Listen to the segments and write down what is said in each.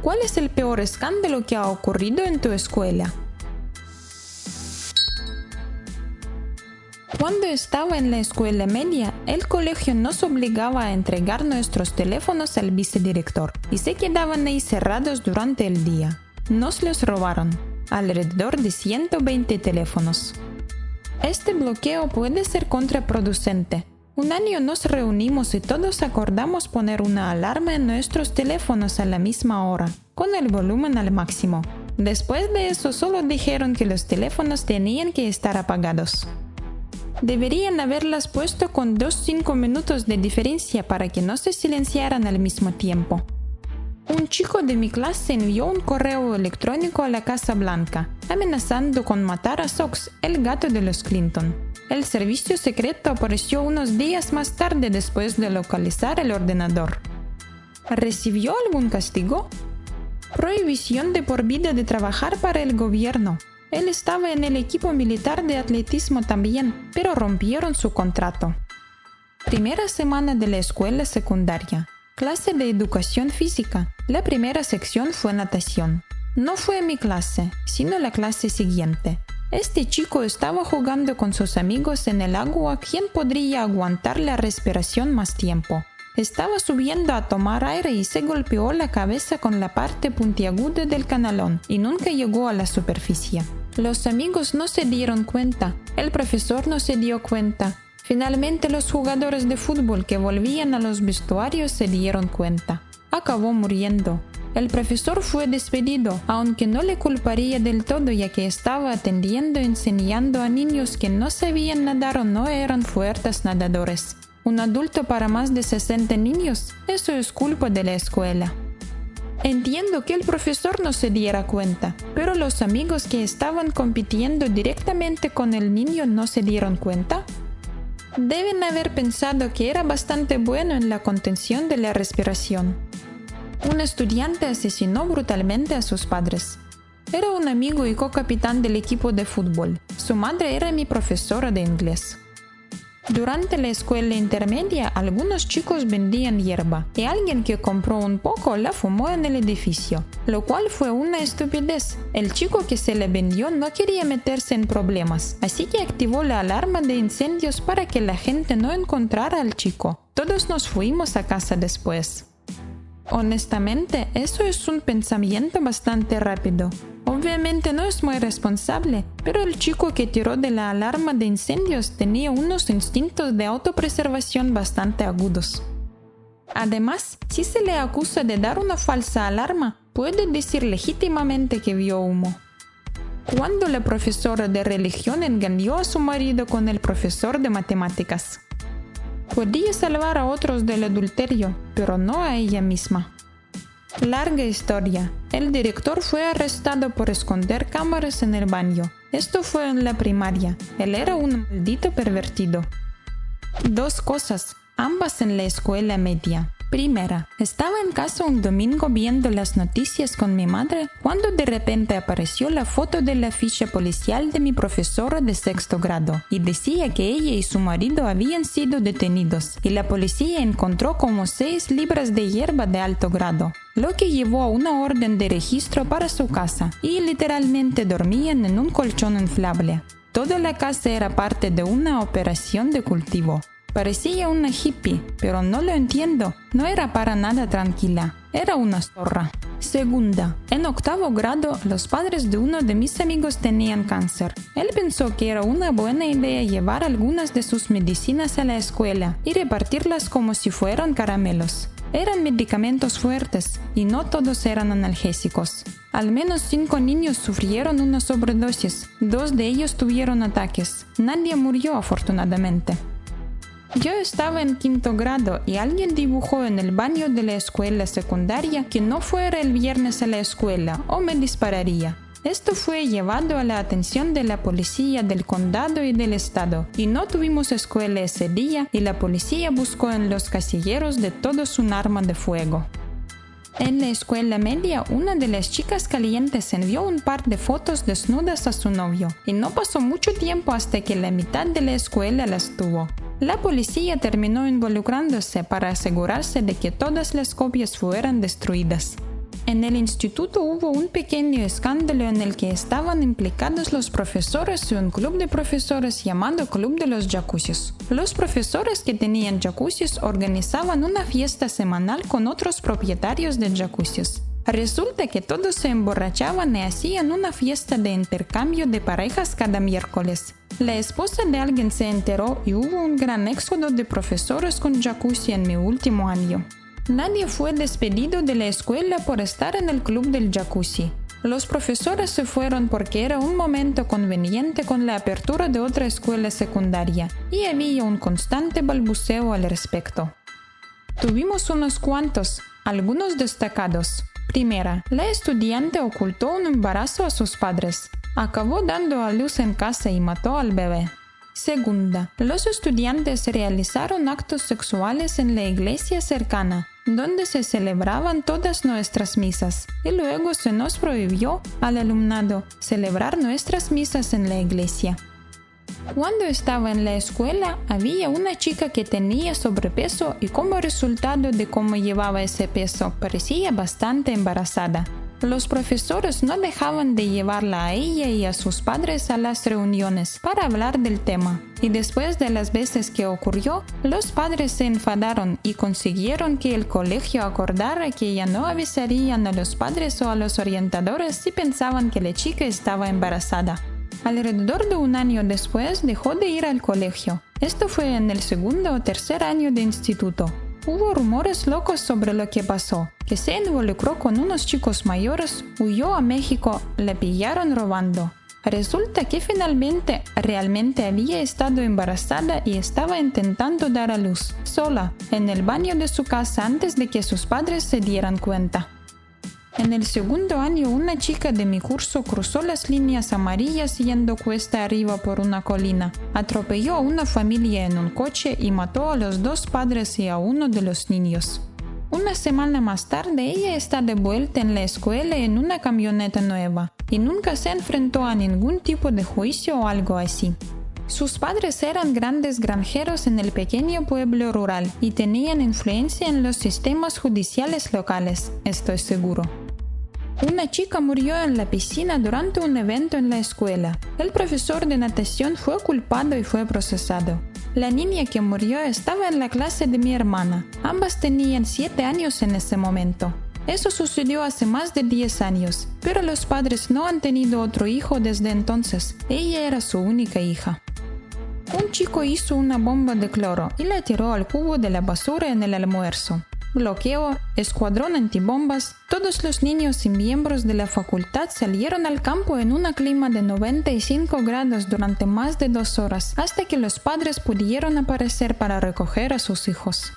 ¿Cuál es el peor escándalo que ha ocurrido en tu escuela? Cuando estaba en la escuela media, el colegio nos obligaba a entregar nuestros teléfonos al vicedirector y se quedaban ahí cerrados durante el día. Nos los robaron, alrededor de 120 teléfonos. Este bloqueo puede ser contraproducente. Un año nos reunimos y todos acordamos poner una alarma en nuestros teléfonos a la misma hora, con el volumen al máximo. Después de eso solo dijeron que los teléfonos tenían que estar apagados. Deberían haberlas puesto con 2-5 minutos de diferencia para que no se silenciaran al mismo tiempo. Un chico de mi clase envió un correo electrónico a la Casa Blanca, amenazando con matar a Sox, el gato de los Clinton. El servicio secreto apareció unos días más tarde después de localizar el ordenador. ¿Recibió algún castigo? Prohibición de por vida de trabajar para el gobierno. Él estaba en el equipo militar de atletismo también, pero rompieron su contrato. Primera semana de la escuela secundaria. Clase de educación física. La primera sección fue natación. No fue mi clase, sino la clase siguiente. Este chico estaba jugando con sus amigos en el agua, ¿quién podría aguantar la respiración más tiempo? Estaba subiendo a tomar aire y se golpeó la cabeza con la parte puntiaguda del canalón y nunca llegó a la superficie. Los amigos no se dieron cuenta, el profesor no se dio cuenta, Finalmente los jugadores de fútbol que volvían a los vestuarios se dieron cuenta. Acabó muriendo. El profesor fue despedido, aunque no le culparía del todo ya que estaba atendiendo y enseñando a niños que no sabían nadar o no eran fuertes nadadores. Un adulto para más de 60 niños, eso es culpa de la escuela. Entiendo que el profesor no se diera cuenta, pero los amigos que estaban compitiendo directamente con el niño no se dieron cuenta. Deben haber pensado que era bastante bueno en la contención de la respiración. Un estudiante asesinó brutalmente a sus padres. Era un amigo y co-capitán del equipo de fútbol. Su madre era mi profesora de inglés. Durante la escuela intermedia, algunos chicos vendían hierba y alguien que compró un poco la fumó en el edificio, lo cual fue una estupidez. El chico que se le vendió no quería meterse en problemas, así que activó la alarma de incendios para que la gente no encontrara al chico. Todos nos fuimos a casa después. Honestamente, eso es un pensamiento bastante rápido. Obviamente no es muy responsable, pero el chico que tiró de la alarma de incendios tenía unos instintos de autopreservación bastante agudos. Además, si se le acusa de dar una falsa alarma, puede decir legítimamente que vio humo. Cuando la profesora de religión engañó a su marido con el profesor de matemáticas. Podía salvar a otros del adulterio, pero no a ella misma. Larga historia. El director fue arrestado por esconder cámaras en el baño. Esto fue en la primaria. Él era un maldito pervertido. Dos cosas, ambas en la escuela media. Primera, estaba en casa un domingo viendo las noticias con mi madre cuando de repente apareció la foto de la ficha policial de mi profesora de sexto grado y decía que ella y su marido habían sido detenidos y la policía encontró como 6 libras de hierba de alto grado, lo que llevó a una orden de registro para su casa y literalmente dormían en un colchón inflable. Toda la casa era parte de una operación de cultivo. Parecía una hippie, pero no lo entiendo. No era para nada tranquila. Era una zorra. Segunda, en octavo grado, los padres de uno de mis amigos tenían cáncer. Él pensó que era una buena idea llevar algunas de sus medicinas a la escuela y repartirlas como si fueran caramelos. Eran medicamentos fuertes y no todos eran analgésicos. Al menos cinco niños sufrieron una sobredosis. Dos de ellos tuvieron ataques. Nadie murió afortunadamente. Yo estaba en quinto grado y alguien dibujó en el baño de la escuela secundaria que no fuera el viernes a la escuela o me dispararía. Esto fue llevado a la atención de la policía del condado y del estado, y no tuvimos escuela ese día y la policía buscó en los casilleros de todos un arma de fuego. En la escuela media, una de las chicas calientes envió un par de fotos desnudas a su novio, y no pasó mucho tiempo hasta que la mitad de la escuela las tuvo. La policía terminó involucrándose para asegurarse de que todas las copias fueran destruidas. En el instituto hubo un pequeño escándalo en el que estaban implicados los profesores y un club de profesores llamado Club de los Jacuzzis. Los profesores que tenían jacuzzis organizaban una fiesta semanal con otros propietarios de jacuzzis. Resulta que todos se emborrachaban y hacían una fiesta de intercambio de parejas cada miércoles. La esposa de alguien se enteró y hubo un gran éxodo de profesores con jacuzzi en mi último año. Nadie fue despedido de la escuela por estar en el club del jacuzzi. Los profesores se fueron porque era un momento conveniente con la apertura de otra escuela secundaria y había un constante balbuceo al respecto. Tuvimos unos cuantos, algunos destacados. Primera, la estudiante ocultó un embarazo a sus padres. Acabó dando a luz en casa y mató al bebé. Segunda, los estudiantes realizaron actos sexuales en la iglesia cercana donde se celebraban todas nuestras misas, y luego se nos prohibió al alumnado celebrar nuestras misas en la iglesia. Cuando estaba en la escuela había una chica que tenía sobrepeso y como resultado de cómo llevaba ese peso parecía bastante embarazada. Los profesores no dejaban de llevarla a ella y a sus padres a las reuniones para hablar del tema. Y después de las veces que ocurrió, los padres se enfadaron y consiguieron que el colegio acordara que ya no avisarían a los padres o a los orientadores si pensaban que la chica estaba embarazada. Alrededor de un año después dejó de ir al colegio. Esto fue en el segundo o tercer año de instituto. Hubo rumores locos sobre lo que pasó, que se involucró con unos chicos mayores, huyó a México, le pillaron robando. Resulta que finalmente realmente había estado embarazada y estaba intentando dar a luz, sola, en el baño de su casa antes de que sus padres se dieran cuenta. En el segundo año, una chica de mi curso cruzó las líneas amarillas yendo cuesta arriba por una colina, atropelló a una familia en un coche y mató a los dos padres y a uno de los niños. Una semana más tarde ella está de vuelta en la escuela en una camioneta nueva y nunca se enfrentó a ningún tipo de juicio o algo así. Sus padres eran grandes granjeros en el pequeño pueblo rural y tenían influencia en los sistemas judiciales locales, estoy seguro. Una chica murió en la piscina durante un evento en la escuela. El profesor de natación fue culpado y fue procesado. La niña que murió estaba en la clase de mi hermana. Ambas tenían 7 años en ese momento. Eso sucedió hace más de 10 años, pero los padres no han tenido otro hijo desde entonces. Ella era su única hija. Un chico hizo una bomba de cloro y la tiró al cubo de la basura en el almuerzo bloqueo, escuadrón antibombas, todos los niños y miembros de la facultad salieron al campo en un clima de 95 grados durante más de dos horas, hasta que los padres pudieron aparecer para recoger a sus hijos.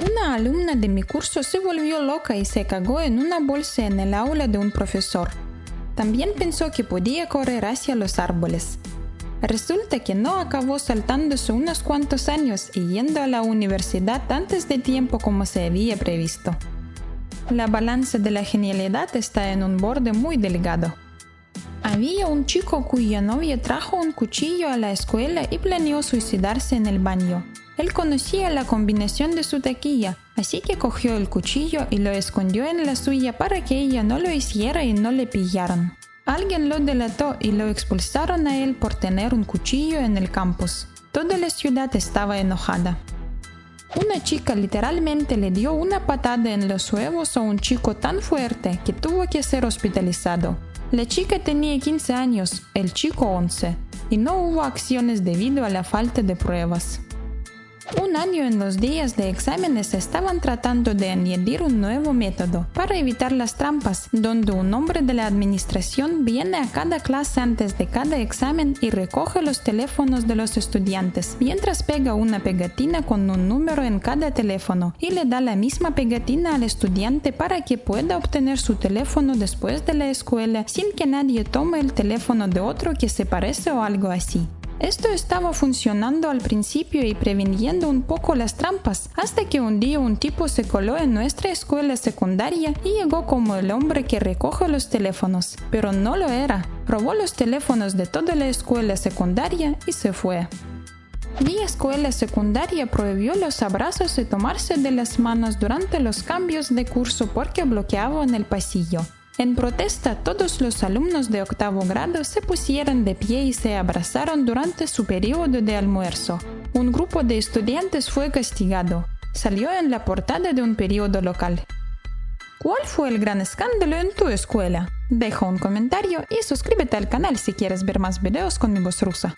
Una alumna de mi curso se volvió loca y se cagó en una bolsa en el aula de un profesor. También pensó que podía correr hacia los árboles. Resulta que no acabó saltándose unos cuantos años y yendo a la universidad antes de tiempo como se había previsto. La balanza de la genialidad está en un borde muy delgado. Había un chico cuya novia trajo un cuchillo a la escuela y planeó suicidarse en el baño. Él conocía la combinación de su taquilla, así que cogió el cuchillo y lo escondió en la suya para que ella no lo hiciera y no le pillaran. Alguien lo delató y lo expulsaron a él por tener un cuchillo en el campus. Toda la ciudad estaba enojada. Una chica literalmente le dio una patada en los huevos a un chico tan fuerte que tuvo que ser hospitalizado. La chica tenía 15 años, el chico 11, y no hubo acciones debido a la falta de pruebas. Un año en los días de exámenes estaban tratando de añadir un nuevo método para evitar las trampas, donde un hombre de la administración viene a cada clase antes de cada examen y recoge los teléfonos de los estudiantes, mientras pega una pegatina con un número en cada teléfono y le da la misma pegatina al estudiante para que pueda obtener su teléfono después de la escuela sin que nadie tome el teléfono de otro que se parece o algo así. Esto estaba funcionando al principio y previniendo un poco las trampas, hasta que un día un tipo se coló en nuestra escuela secundaria y llegó como el hombre que recoge los teléfonos, pero no lo era. Robó los teléfonos de toda la escuela secundaria y se fue. Mi escuela secundaria prohibió los abrazos y tomarse de las manos durante los cambios de curso porque bloqueaban el pasillo. En protesta, todos los alumnos de octavo grado se pusieron de pie y se abrazaron durante su periodo de almuerzo. Un grupo de estudiantes fue castigado. Salió en la portada de un periodo local. ¿Cuál fue el gran escándalo en tu escuela? Deja un comentario y suscríbete al canal si quieres ver más videos con mi voz rusa.